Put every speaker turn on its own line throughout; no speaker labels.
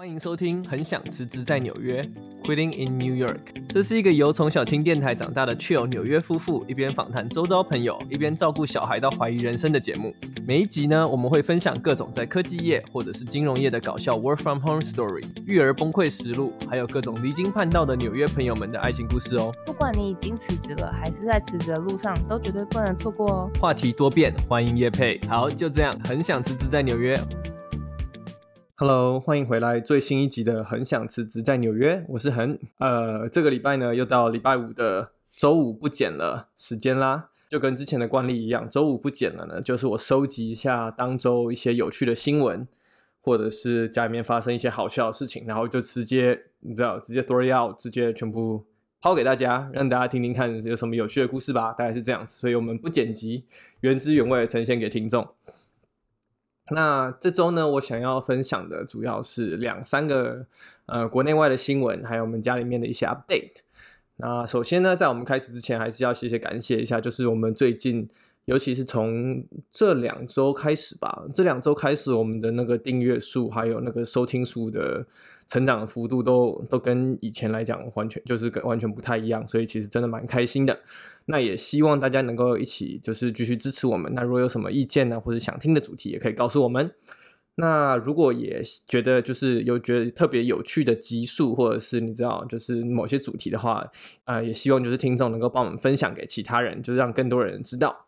欢迎收听《很想辞职在纽约》（Quitting in New York）。这是一个由从小听电台长大的 Chill 纽约夫妇一边访谈周遭朋友，一边照顾小孩到怀疑人生的节目。每一集呢，我们会分享各种在科技业或者是金融业的搞笑 Work from Home Story、育儿崩溃实录，还有各种离经叛道的纽约朋友们的爱情故事哦。
不管你已经辞职了，还是在辞职的路上，都绝对不能错过哦。
话题多变，欢迎叶配。好，就这样，很想辞职在纽约。Hello，欢迎回来最新一集的《很想辞职在纽约》，我是恒。呃，这个礼拜呢，又到礼拜五的周五不剪了时间啦，就跟之前的惯例一样，周五不剪了呢，就是我收集一下当周一些有趣的新闻，或者是家里面发生一些好笑的事情，然后就直接你知道，直接 throw out，直接全部抛给大家，让大家听听看有什么有趣的故事吧，大概是这样子。所以我们不剪辑，原汁原味呈现给听众。那这周呢，我想要分享的主要是两三个呃国内外的新闻，还有我们家里面的一些 update。那首先呢，在我们开始之前，还是要谢谢感谢一下，就是我们最近，尤其是从这两周开始吧，这两周开始，我们的那个订阅数还有那个收听数的。成长的幅度都都跟以前来讲完全就是跟完全不太一样，所以其实真的蛮开心的。那也希望大家能够一起就是继续支持我们。那如果有什么意见呢，或者想听的主题，也可以告诉我们。那如果也觉得就是有觉得特别有趣的集数，或者是你知道就是某些主题的话，啊、呃，也希望就是听众能够帮我们分享给其他人，就是让更多人知道。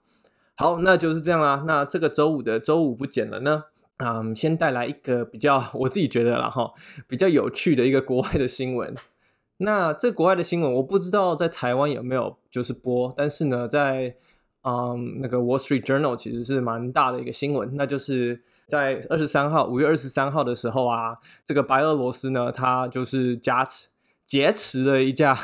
好，那就是这样啦。那这个周五的周五不剪了呢？嗯，先带来一个比较我自己觉得啦哈，比较有趣的一个国外的新闻。那这国外的新闻我不知道在台湾有没有就是播，但是呢，在嗯那个 Wall Street Journal 其实是蛮大的一个新闻，那就是在二十三号，五月二十三号的时候啊，这个白俄罗斯呢，它就是加持劫持了一架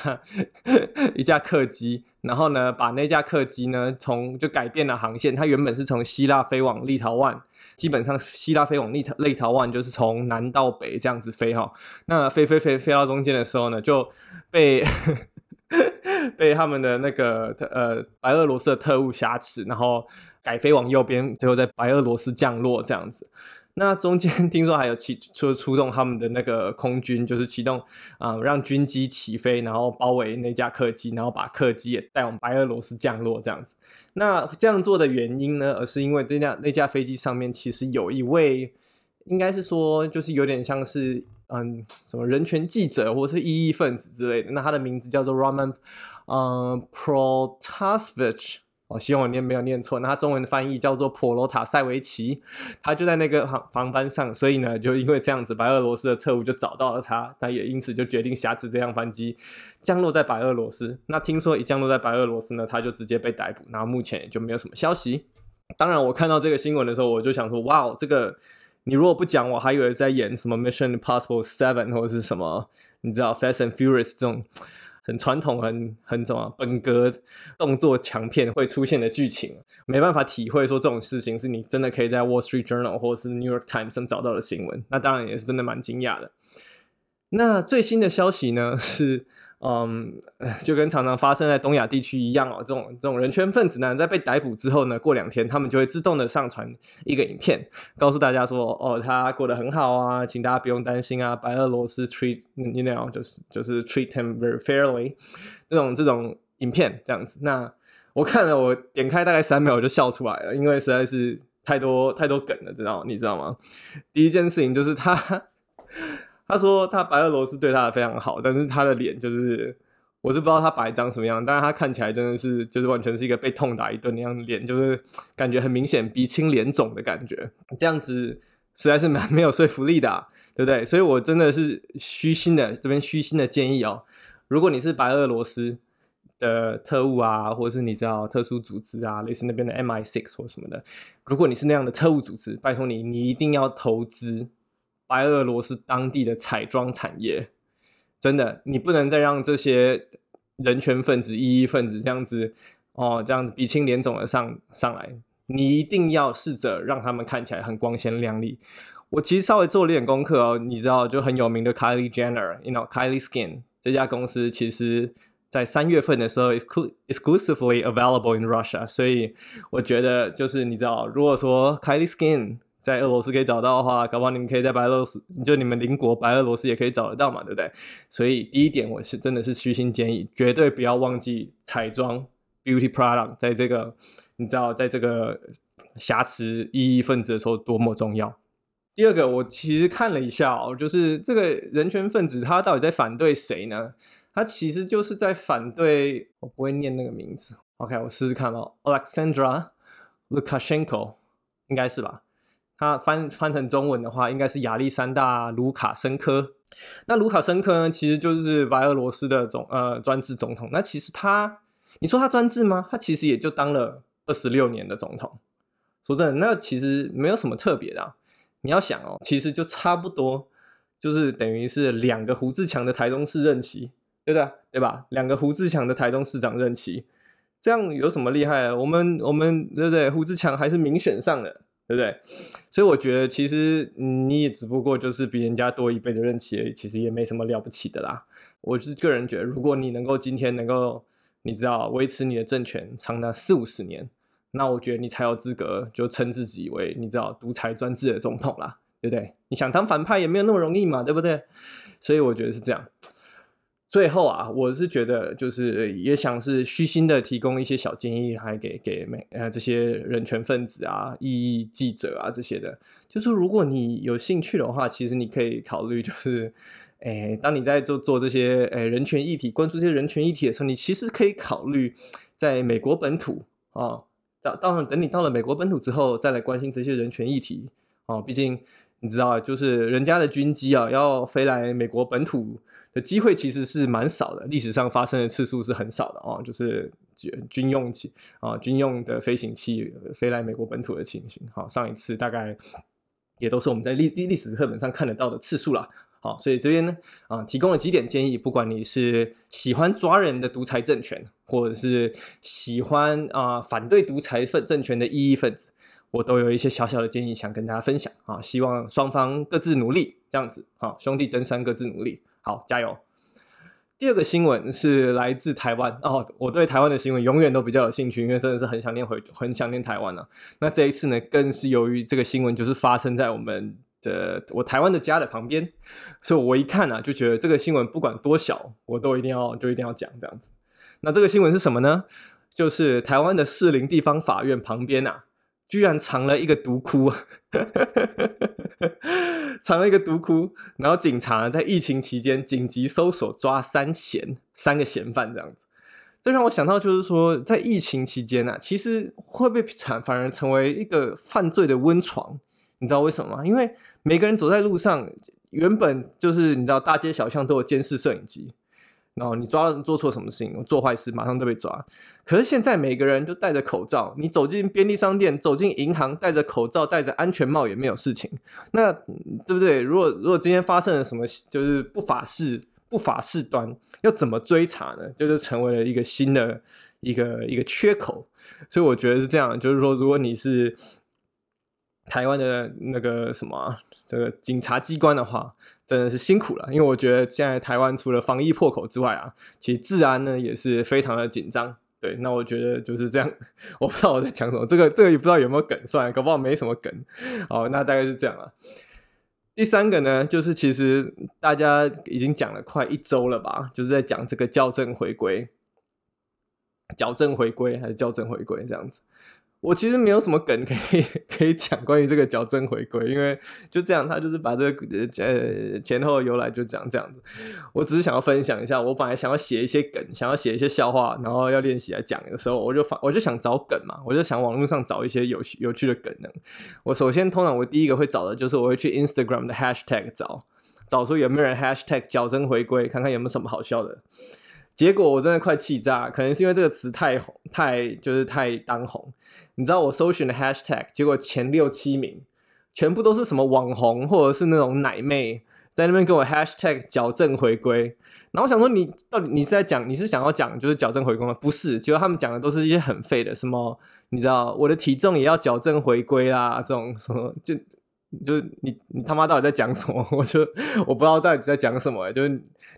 一架客机。然后呢，把那架客机呢，从就改变了航线。它原本是从希腊飞往立陶宛，基本上希腊飞往立陶立陶宛就是从南到北这样子飞哈。那飞飞飞飞到中间的时候呢，就被被他们的那个呃白俄罗斯的特务挟持，然后改飞往右边，最后在白俄罗斯降落这样子。那中间听说还有启出 出动他们的那个空军，就是启动啊、让军机起飞，然后包围那架客机，然后把客机也带往白俄罗斯降落这样子。那这样做的原因呢，而是因为这架那架飞机上面其实有一位，应该是说就是有点像是嗯什么人权记者或者是异议分子之类的。那他的名字叫做 Roman 嗯 Protasevich 我希望我念没有念错，那他中文的翻译叫做普罗塔塞维奇，他就在那个航航班上，所以呢，就因为这样子，白俄罗斯的特务就找到了他，他也因此就决定挟持这辆飞机降落在白俄罗斯。那听说一降落在白俄罗斯呢，他就直接被逮捕，然后目前也就没有什么消息。当然，我看到这个新闻的时候，我就想说，哇，这个你如果不讲，我还以为在演什么 Mission Impossible Seven 或者是什么，你知道 Fast and Furious 这种。很传统、很很怎么本格动作强片会出现的剧情，没办法体会说这种事情是你真的可以在 Wall Street Journal 或者是 New York Times 上找到的新闻。那当然也是真的蛮惊讶的。那最新的消息呢是。嗯，就跟常常发生在东亚地区一样哦，这种这种人权分子呢，在被逮捕之后呢，过两天他们就会自动的上传一个影片，告诉大家说，哦，他过得很好啊，请大家不用担心啊，白俄罗斯 treat you know 就是就是 treat him very fairly 这种这种影片这样子。那我看了，我点开大概三秒我就笑出来了，因为实在是太多太多梗了，知道你知道吗？第一件事情就是他。他说他白俄罗斯对他的非常好，但是他的脸就是，我是不知道他白长什么样，但是他看起来真的是就是完全是一个被痛打一顿那样的脸，就是感觉很明显鼻青脸肿的感觉，这样子实在是蛮没有说服力的，对不对？所以我真的是虚心的这边虚心的建议哦，如果你是白俄罗斯的特务啊，或者是你知道特殊组织啊，类似那边的 MI6 或什么的，如果你是那样的特务组织，拜托你，你一定要投资。白俄罗斯当地的彩妆产业，真的，你不能再让这些人权分子、异议分子这样子哦，这样子鼻青脸肿的上上来。你一定要试着让他们看起来很光鲜亮丽。我其实稍微做了点功课哦，你知道，就很有名的 Kylie Jenner，you know Kylie Skin 这家公司，其实在三月份的时候 exclusively available in Russia，所以我觉得就是你知道，如果说 Kylie Skin 在俄罗斯可以找到的话，搞不好你们可以在白俄罗斯，就你们邻国白俄罗斯也可以找得到嘛，对不对？所以第一点，我是真的是虚心建议，绝对不要忘记彩妆 beauty product 在这个你知道，在这个挟持异议分子的时候多么重要。第二个，我其实看了一下哦，就是这个人权分子他到底在反对谁呢？他其实就是在反对，我不会念那个名字。OK，我试试看哦，Alexandra Lukashenko，应该是吧？他翻翻成中文的话，应该是亚历山大·卢卡申科。那卢卡申科呢，其实就是白俄罗斯的总呃专制总统。那其实他，你说他专制吗？他其实也就当了二十六年的总统。说真的，那其实没有什么特别的。你要想哦，其实就差不多，就是等于是两个胡志强的台中市任期，对不对？对吧？两个胡志强的台中市长任期，这样有什么厉害？我们我们对不对？胡志强还是民选上的。对不对？所以我觉得，其实你也只不过就是比人家多一倍的任期而已，其实也没什么了不起的啦。我是个人觉得，如果你能够今天能够，你知道维持你的政权长达四五十年，那我觉得你才有资格就称自己为你知道独裁专制的总统啦，对不对？你想当反派也没有那么容易嘛，对不对？所以我觉得是这样。最后啊，我是觉得就是也想是虚心的提供一些小建议，还给给每呃这些人权分子啊、异议记者啊这些的，就是如果你有兴趣的话，其实你可以考虑，就是诶，当你在做做这些诶人权议题、关注这些人权议题的时候，你其实可以考虑在美国本土啊，到到等你到了美国本土之后，再来关心这些人权议题啊，毕竟。你知道，就是人家的军机啊，要飞来美国本土的机会其实是蛮少的，历史上发生的次数是很少的啊。就是军用机啊，军用的飞行器飞来美国本土的情形。好，上一次大概也都是我们在历历史课本上看得到的次数了。好，所以这边呢啊，提供了几点建议，不管你是喜欢抓人的独裁政权，或者是喜欢啊反对独裁分政权的异议分子。我都有一些小小的建议想跟大家分享啊，希望双方各自努力，这样子啊，兄弟登山各自努力，好，加油。第二个新闻是来自台湾哦，我对台湾的新闻永远都比较有兴趣，因为真的是很想念回，很想念台湾呢、啊。那这一次呢，更是由于这个新闻就是发生在我们的我台湾的家的旁边，所以我一看啊，就觉得这个新闻不管多小，我都一定要就一定要讲这样子。那这个新闻是什么呢？就是台湾的士林地方法院旁边啊。居然藏了一个毒窟，藏了一个毒窟，然后警察在疫情期间紧急搜索抓三嫌，三个嫌犯这样子，这让我想到就是说，在疫情期间啊，其实会被产反而成为一个犯罪的温床？你知道为什么吗？因为每个人走在路上，原本就是你知道大街小巷都有监视摄影机。然后你抓了做错什么事情，做坏事马上都被抓。可是现在每个人都戴着口罩，你走进便利商店、走进银行，戴着口罩、戴着安全帽也没有事情。那对不对？如果如果今天发生了什么，就是不法事、不法事端，要怎么追查呢？就是成为了一个新的一个一个缺口。所以我觉得是这样，就是说，如果你是。台湾的那个什么、这个警察机关的话，真的是辛苦了。因为我觉得现在台湾除了防疫破口之外啊，其实治安呢也是非常的紧张。对，那我觉得就是这样。我不知道我在讲什么，这个这个也不知道有没有梗，算了，搞不好没什么梗。好，那大概是这样了。第三个呢，就是其实大家已经讲了快一周了吧，就是在讲这个校正回归，矫正回归还是校正回归这样子。我其实没有什么梗可以可以讲关于这个矫正回归，因为就这样，他就是把这个呃前后由来就讲这样子。我只是想要分享一下，我本来想要写一些梗，想要写一些笑话，然后要练习来讲的时候，我就发我就想找梗嘛，我就想网络上找一些有趣有趣的梗呢。我首先通常我第一个会找的就是我会去 Instagram 的 Hashtag 找，找出有没有人 Hashtag 矫正回归，看看有没有什么好笑的。结果我真的快气炸，可能是因为这个词太红，太就是太当红。你知道我搜寻的 hashtag，结果前六七名全部都是什么网红或者是那种奶妹在那边给我 hashtag 矫正回归。然后我想说，你到底你是在讲，你是想要讲就是矫正回归吗？不是，结果他们讲的都是一些很废的，什么你知道我的体重也要矫正回归啦，这种什么就。就是你你他妈到底在讲什么？我就我不知道到底在讲什么、就是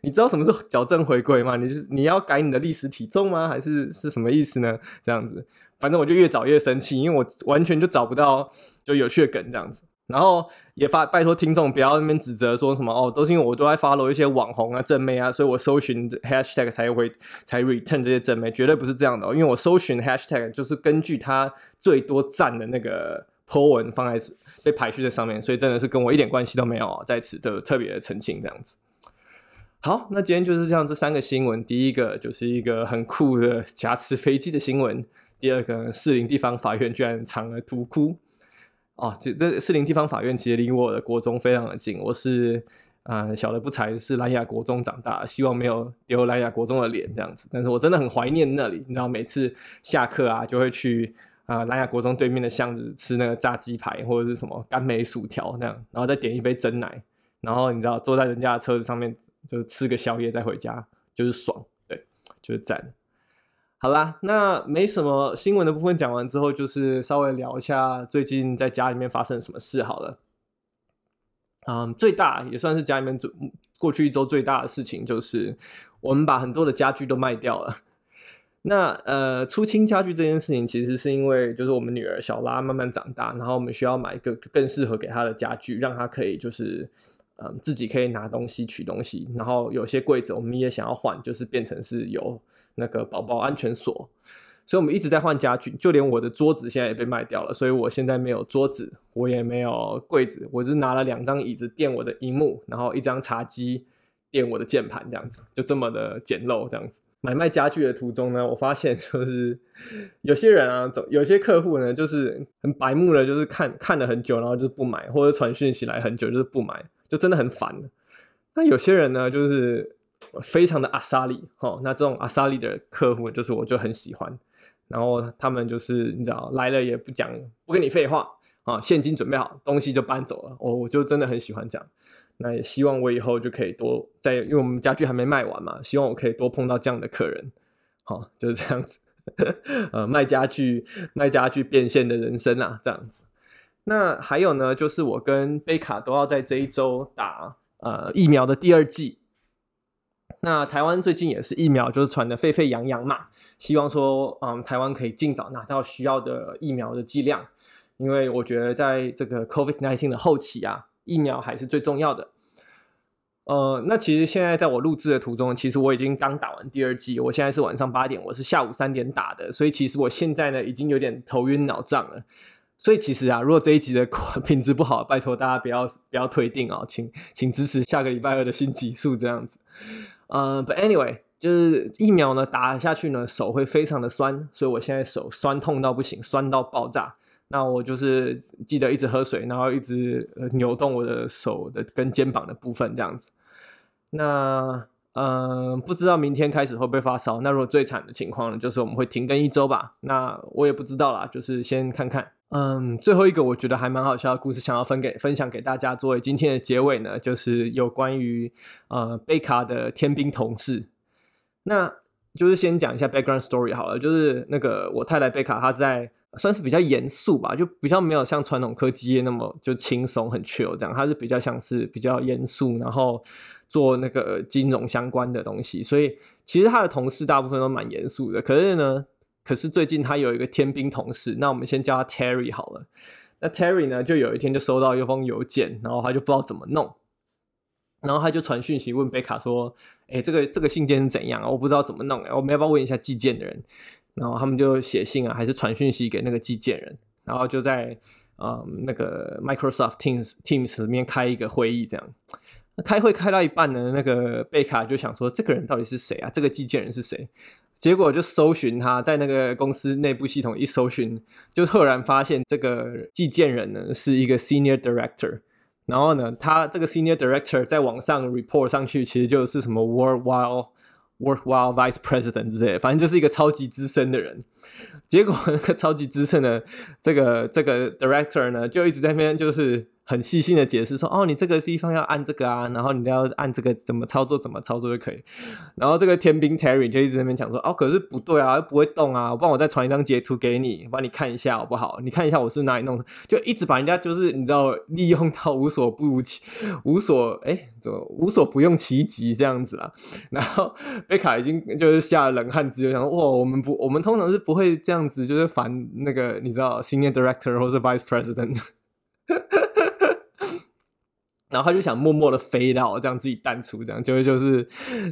你知道什么是矫正回归吗？你就是你要改你的历史体重吗？还是是什么意思呢？这样子，反正我就越找越生气，因为我完全就找不到就有趣的梗这样子。然后也发拜托听众不要那边指责说什么哦，都是因为我都在 follow 一些网红啊、正妹啊，所以我搜寻 hashtag 才会才 return 这些正妹，绝对不是这样的哦。因为我搜寻 hashtag 就是根据它最多赞的那个 po 文放在被排序在上面，所以真的是跟我一点关系都没有，在此的特别澄清这样子。好，那今天就是这样，这三个新闻，第一个就是一个很酷的挟持飞机的新闻，第二个士林地方法院居然藏了图窟。哦，这这士林地方法院其实离我的国中非常的近，我是呃小的不才是兰雅国中长大，希望没有丢兰雅国中的脸这样子，但是我真的很怀念那里，你知道每次下课啊就会去啊南雅国中对面的巷子吃那个炸鸡排或者是什么甘梅薯条那样，然后再点一杯真奶，然后你知道坐在人家的车子上面就吃个宵夜再回家就是爽，对，就是赞。好啦，那没什么新闻的部分讲完之后，就是稍微聊一下最近在家里面发生什么事好了。嗯，最大也算是家里面最过去一周最大的事情，就是我们把很多的家具都卖掉了。那呃，出清家具这件事情，其实是因为就是我们女儿小拉慢慢长大，然后我们需要买一个更适合给她的家具，让她可以就是嗯自己可以拿东西取东西，然后有些柜子我们也想要换，就是变成是有。那个宝宝安全锁，所以我们一直在换家具，就连我的桌子现在也被卖掉了，所以我现在没有桌子，我也没有柜子，我只拿了两张椅子垫我的荧幕，然后一张茶几垫我的键盘，这样子就这么的简陋。这样子买卖家具的途中呢，我发现就是 有些人啊，有些客户呢，就是很白目的，就是看看了很久，然后就是不买，或者传讯息来很久就是不买，就真的很烦。那有些人呢，就是。非常的阿萨里齁，那这种阿萨里的客户就是我就很喜欢，然后他们就是你知道来了也不讲不跟你废话啊，现金准备好，东西就搬走了，我我就真的很喜欢这样，那也希望我以后就可以多在，因为我们家具还没卖完嘛，希望我可以多碰到这样的客人，好，就是这样子，呃，卖家具卖家具变现的人生啊，这样子。那还有呢，就是我跟贝卡都要在这一周打呃疫苗的第二剂。那台湾最近也是疫苗就是传得沸沸扬扬嘛，希望说，嗯，台湾可以尽早拿到需要的疫苗的剂量，因为我觉得在这个 COVID-19 的后期啊，疫苗还是最重要的。呃，那其实现在在我录制的途中，其实我已经刚打完第二剂，我现在是晚上八点，我是下午三点打的，所以其实我现在呢已经有点头晕脑胀了。所以其实啊，如果这一集的 品质不好，拜托大家不要不要退订哦，请请支持下个礼拜二的新集数这样子。呃、uh，But anyway，就是疫苗呢打下去呢，手会非常的酸，所以我现在手酸痛到不行，酸到爆炸。那我就是记得一直喝水，然后一直扭动我的手的跟肩膀的部分这样子。那嗯、呃，不知道明天开始会不会发烧？那如果最惨的情况呢，就是我们会停更一周吧。那我也不知道啦，就是先看看。嗯，最后一个我觉得还蛮好笑的故事，想要分给分享给大家作为今天的结尾呢，就是有关于呃贝卡的天兵同事。那就是先讲一下 background story 好了，就是那个我太太贝卡，她在算是比较严肃吧，就比较没有像传统科技业那么就轻松很 chill 这样，他是比较像是比较严肃，然后做那个金融相关的东西，所以其实他的同事大部分都蛮严肃的，可是呢。可是最近他有一个天兵同事，那我们先叫他 Terry 好了。那 Terry 呢，就有一天就收到一封邮件，然后他就不知道怎么弄，然后他就传讯息问贝卡说：“哎、这个这个信件是怎样啊？我不知道怎么弄，我们要不要问一下寄件的人？”然后他们就写信啊，还是传讯息给那个寄件人，然后就在嗯那个 Microsoft Teams Teams 里面开一个会议，这样。开会开到一半呢，那个贝卡就想说：“这个人到底是谁啊？这个寄件人是谁？”结果就搜寻他在那个公司内部系统一搜寻，就赫然发现这个寄件人呢是一个 senior director。然后呢，他这个 senior director 在网上 report 上去，其实就是什么 worldwide worthwhile vice president 之类，反正就是一个超级资深的人。结果那个超级资深的这个这个 director 呢，就一直在那边就是。很细心的解释说，哦，你这个地方要按这个啊，然后你要按这个怎么操作怎么操作就可以。然后这个天兵 Terry 就一直在那边讲说，哦，可是不对啊，不会动啊，我帮我再传一张截图给你，帮你看一下好不好？你看一下我是哪里弄的，就一直把人家就是你知道利用到无所不其无所哎怎么无所不用其极这样子啊。然后贝卡已经就是下了冷汗，直接想说，哇，我们不我们通常是不会这样子，就是烦那个你知道 Senior Director 或是 Vice President。然后他就想默默的飞到这样自己淡出，这样就会就是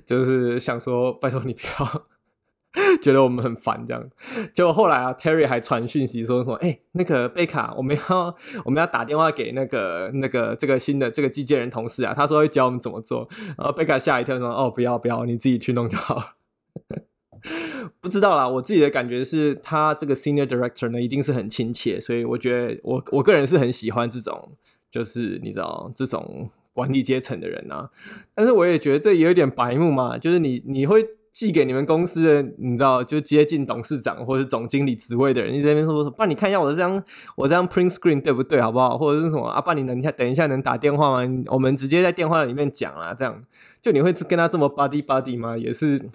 就是想说，拜托你不要 觉得我们很烦这样。结果后来啊，Terry 还传讯息说说，哎、那个贝卡，我们要我们要打电话给那个那个这个新的这个寄件人同事啊，他说会教我们怎么做。然后贝卡吓一跳说，哦，不要不要，你自己去弄就好。不知道啦，我自己的感觉是他这个 Senior Director 呢，一定是很亲切，所以我觉得我我个人是很喜欢这种。就是你知道这种管理阶层的人啊，但是我也觉得这也有点白目嘛。就是你你会寄给你们公司的，你知道就接近董事长或者是总经理职位的人，你在那边说说，爸，你看一下我这张我这张 print screen 对不对，好不好？或者是什么啊，爸，你能等一下能打电话吗？我们直接在电话里面讲啊，这样就你会跟他这么 buddy buddy 吗？也是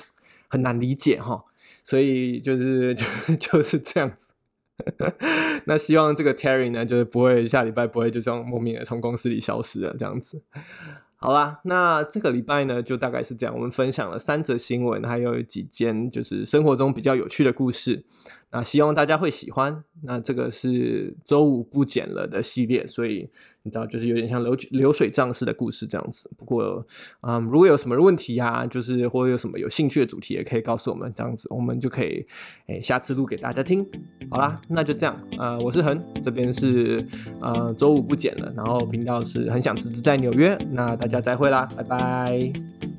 很难理解哈。所以就是 就就是这样子。那希望这个 Terry 呢，就是不会下礼拜不会就这样莫名的从公司里消失了，这样子。好啦，那这个礼拜呢，就大概是这样，我们分享了三则新闻，还有几件就是生活中比较有趣的故事。那希望大家会喜欢。那这个是周五不剪了的系列，所以你知道，就是有点像流流水账式的故事这样子。不过，嗯，如果有什么问题啊，就是或者有什么有兴趣的主题，也可以告诉我们，这样子我们就可以诶下次录给大家听。好啦，那就这样。呃，我是恒，这边是呃周五不剪了，然后频道是很想辞职在纽约。那大家再会啦，拜拜。